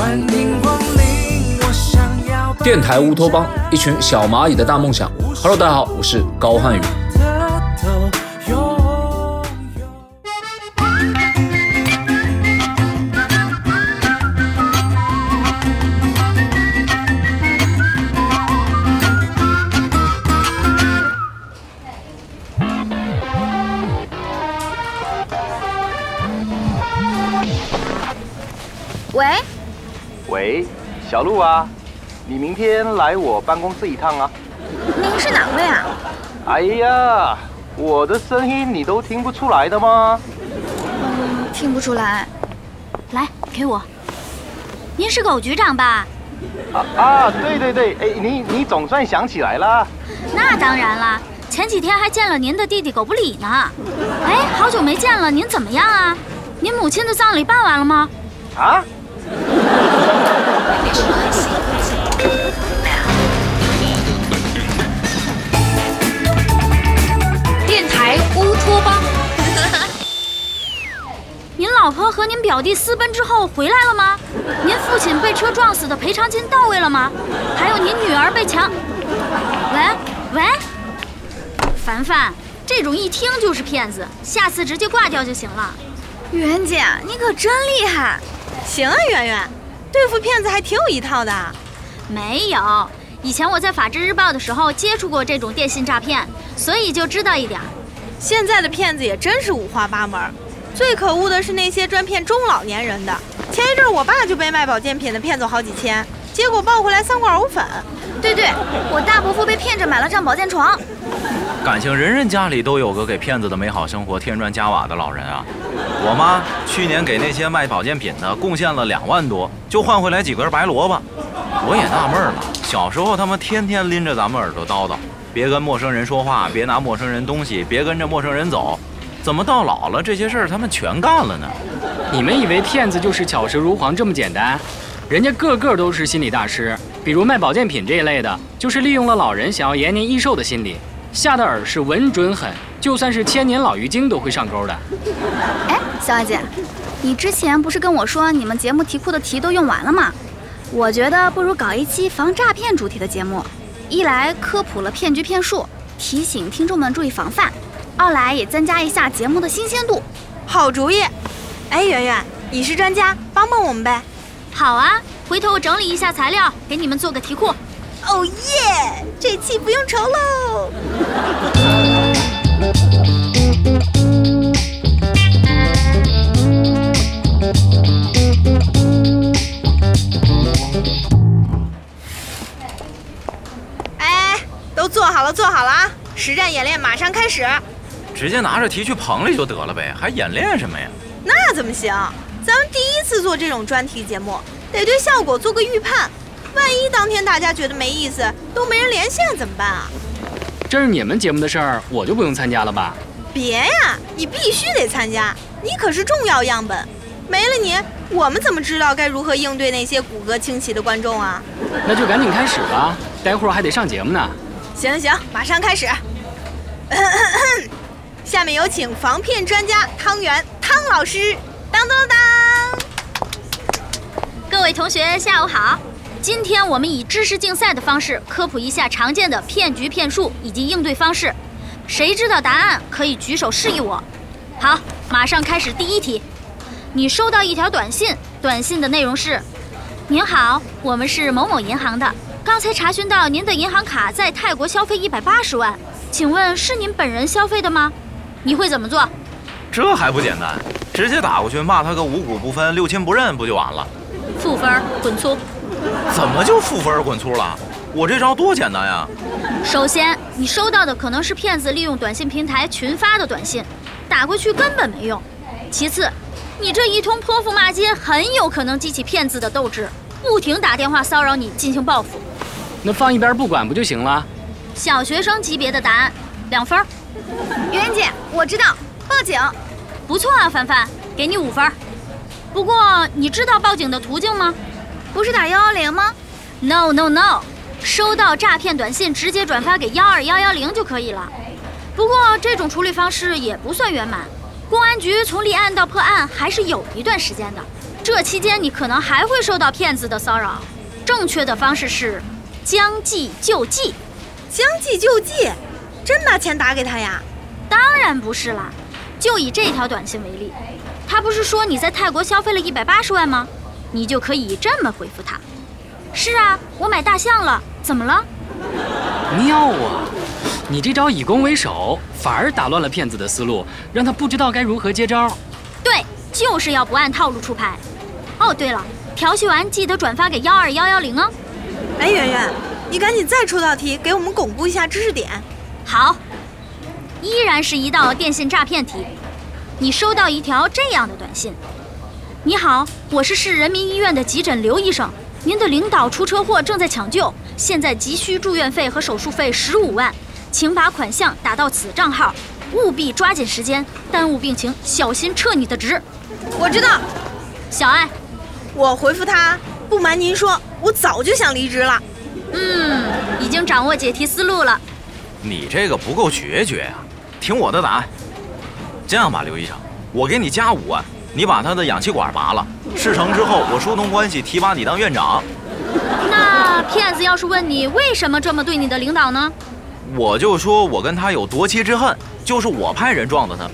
欢迎光临，我想要电台乌托邦，一群小蚂蚁的大梦想。Hello，大家好，我是高瀚宇。喂，小陆啊，你明天来我办公室一趟啊？您是哪位啊？哎呀，我的声音你都听不出来的吗？嗯，听不出来。来，给我。您是狗局长吧？啊啊，对对对，哎，你你总算想起来了。那当然了，前几天还见了您的弟弟狗不理呢。哎，好久没见了，您怎么样啊？您母亲的葬礼办完了吗？啊？电台乌托邦。您老婆和您表弟私奔之后回来了吗？您父亲被车撞死的赔偿金到位了吗？还有您女儿被强……喂喂，凡凡，这种一听就是骗子，下次直接挂掉就行了。媛姐，你可真厉害！行啊，圆圆，对付骗子还挺有一套的。没有，以前我在法制日报的时候接触过这种电信诈骗，所以就知道一点。现在的骗子也真是五花八门，最可恶的是那些专骗中老年人的。前一阵我爸就被卖保健品的骗走好几千，结果抱回来三罐藕粉。对对，我大伯父被骗着买了张保健床。感情人人家里都有个给骗子的美好生活添砖加瓦的老人啊！我妈去年给那些卖保健品的贡献了两万多，就换回来几根白萝卜。我也纳闷了，小时候他们天天拎着咱们耳朵叨叨，别跟陌生人说话，别拿陌生人东西，别跟着陌生人走，怎么到老了这些事儿他们全干了呢？你们以为骗子就是巧舌如簧这么简单？人家个个都是心理大师，比如卖保健品这一类的，就是利用了老人想要延年益寿的心理，下的饵是稳准狠，就算是千年老鱼精都会上钩的。哎，小艾姐，你之前不是跟我说你们节目题库的题都用完了吗？我觉得不如搞一期防诈骗主题的节目，一来科普了骗局骗术，提醒听众们注意防范；二来也增加一下节目的新鲜度。好主意！哎，圆圆，你是专家，帮帮我们呗。好啊，回头我整理一下材料，给你们做个题库。哦耶！这期不用愁喽。哎，都做好了，做好了啊！实战演练马上开始。直接拿着题去棚里就得了呗，还演练什么呀？那怎么行？咱们第一次做这种专题节目，得对效果做个预判。万一当天大家觉得没意思，都没人连线怎么办啊？这是你们节目的事儿，我就不用参加了吧？别呀，你必须得参加，你可是重要样本，没了你，我们怎么知道该如何应对那些骨骼清奇的观众啊？那就赶紧开始吧，待会儿还得上节目呢。行行，马上开始。下面有请防骗专家汤圆汤老师，当当当。各位同学，下午好。今天我们以知识竞赛的方式科普一下常见的骗局骗术以及应对方式。谁知道答案可以举手示意我。好，马上开始第一题。你收到一条短信，短信的内容是：您好，我们是某某银行的，刚才查询到您的银行卡在泰国消费一百八十万，请问是您本人消费的吗？你会怎么做？这还不简单，直接打过去骂他个五谷不分、六亲不认不就完了？负分滚粗。怎么就负分滚粗了？我这招多简单呀！首先，你收到的可能是骗子利用短信平台群发的短信，打过去根本没用。其次，你这一通泼妇骂街很有可能激起骗子的斗志，不停打电话骚扰你进行报复。那放一边不管不就行了？小学生级别的答案，两分儿。袁姐，我知道，报警。不错啊，凡凡，给你五分儿。不过，你知道报警的途径吗不是打幺幺零吗？？No No No，收到诈骗短信直接转发给幺二幺幺零就可以了。不过这种处理方式也不算圆满，公安局从立案到破案还是有一段时间的，这这期间你可能还会受到骗子的骚扰。正确的方式是将计就计。将计就计，真把钱打给他呀？当然不是啦，就以这条短信为例，他不是说你在泰国消费了一百八十万吗？你就可以这么回复他：是啊，我买大象了，怎么了？妙啊！你这招以攻为守，反而打乱了骗子的思路，让他不知道该如何接招。对，就是要不按套路出牌。哦，对了，调戏完记得转发给幺二幺幺零哦。哎，圆圆，你赶紧再出道题，给我们巩固一下知识点。好，依然是一道电信诈骗题。你收到一条这样的短信：你好，我是市人民医院的急诊刘医生，您的领导出车祸正在抢救，现在急需住院费和手术费十五万，请把款项打到此账号，务必抓紧时间，耽误病情，小心撤你的职。我知道，小爱，我回复他，不瞒您说，我早就想离职了。嗯，已经掌握解题思路了。你这个不够决绝啊、听我的答案。这样吧，刘医生，我给你加五万，你把他的氧气管拔了。事成之后，我疏通关系，提拔你当院长。那骗子要是问你为什么这么对你的领导呢？我就说我跟他有夺妻之恨，就是我派人撞的他，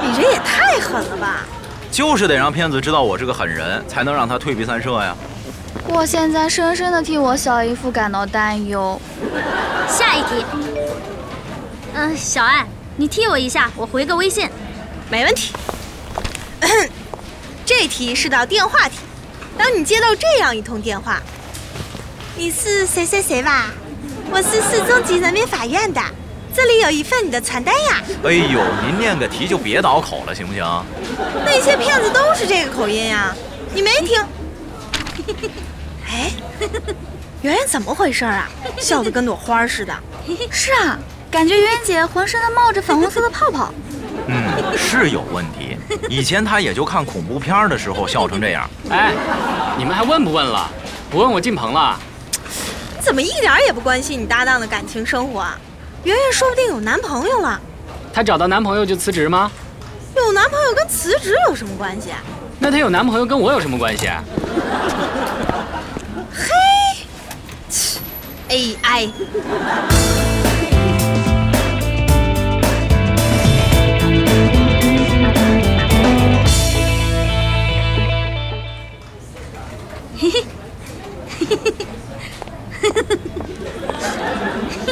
你这也太狠了吧！就是得让骗子知道我是个狠人，才能让他退避三舍呀。我现在深深的替我小姨夫感到担忧。下一题。嗯，小艾，你替我一下，我回个微信。没问题。这题是道电话题。当你接到这样一通电话，你是谁谁谁吧？我是市中级人民法院的，这里有一份你的传单呀。哎呦，您念个题就别倒口了，行不行？那些骗子都是这个口音呀，你没听？哎，圆圆怎么回事啊？笑得跟朵花似的。是啊，感觉圆圆姐浑身都冒着粉红色的泡泡。嗯，是有问题。以前他也就看恐怖片的时候笑成这样。哎，你们还问不问了？不问我进棚了。怎么一点也不关心你搭档的感情生活啊？圆圆说不定有男朋友了，她找到男朋友就辞职吗？有男朋友跟辞职有什么关系？啊那她有男朋友跟我有什么关系？嘿 AI。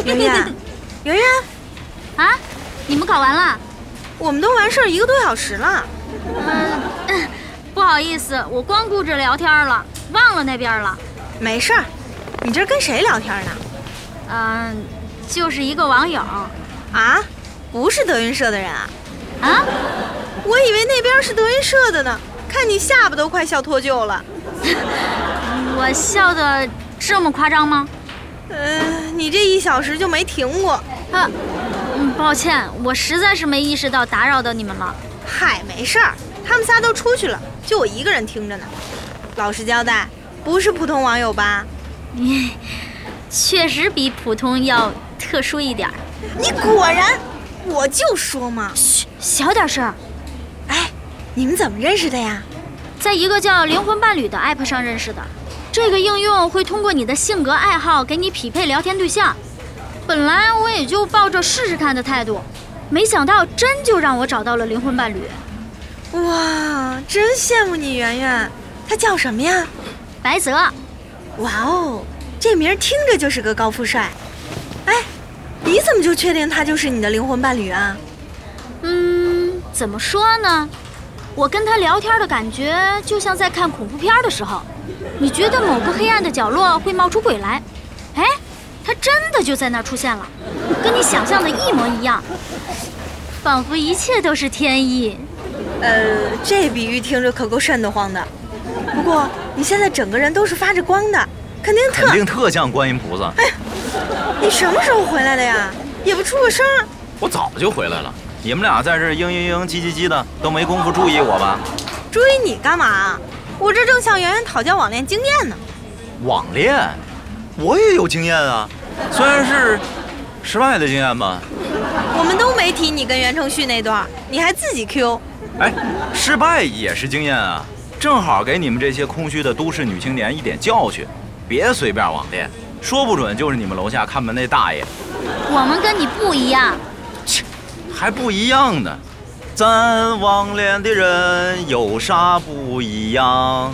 圆圆，圆圆，啊，你们搞完了？我们都完事儿一个多小时了。嗯，不好意思，我光顾着聊天了，忘了那边了。没事儿，你这跟谁聊天呢？嗯，就是一个网友。啊，不是德云社的人啊？啊？我以为那边是德云社的呢，看你下巴都快笑脱臼了。我笑的这么夸张吗？呃，你这一小时就没停过。啊，嗯，抱歉，我实在是没意识到打扰到你们了。嗨，没事儿，他们仨都出去了，就我一个人听着呢。老实交代，不是普通网友吧？你确实比普通要特殊一点儿。你果然，我就说嘛。嘘，小点声。哎，你们怎么认识的呀？在一个叫“灵魂伴侣”的 app 上认识的。这个应用会通过你的性格爱好给你匹配聊天对象。本来我也就抱着试试看的态度，没想到真就让我找到了灵魂伴侣。哇，真羡慕你，圆圆。他叫什么呀？白泽。哇哦，这名儿听着就是个高富帅。哎，你怎么就确定他就是你的灵魂伴侣啊？嗯，怎么说呢？我跟他聊天的感觉就像在看恐怖片的时候，你觉得某个黑暗的角落会冒出鬼来，哎，他真的就在那儿出现了，跟你想象的一模一样，仿佛一切都是天意。呃，这比喻听着可够瘆得慌的。不过你现在整个人都是发着光的，肯定特……肯定特像观音菩萨。哎，你什么时候回来的呀？也不出个声。我早就回来了。你们俩在这嘤嘤嘤、叽叽叽的，都没工夫注意我吧？注意你干嘛？我这正向圆圆讨教网恋经验呢。网恋我也有经验啊，虽然是失败的经验吧，我们都没提你跟袁承旭那段，你还自己 Q。哎，失败也是经验啊，正好给你们这些空虚的都市女青年一点教训。别随便网恋，说不准就是你们楼下看门那大爷，我们跟你不一样，切，还不一样呢。咱网恋的人有啥不一样？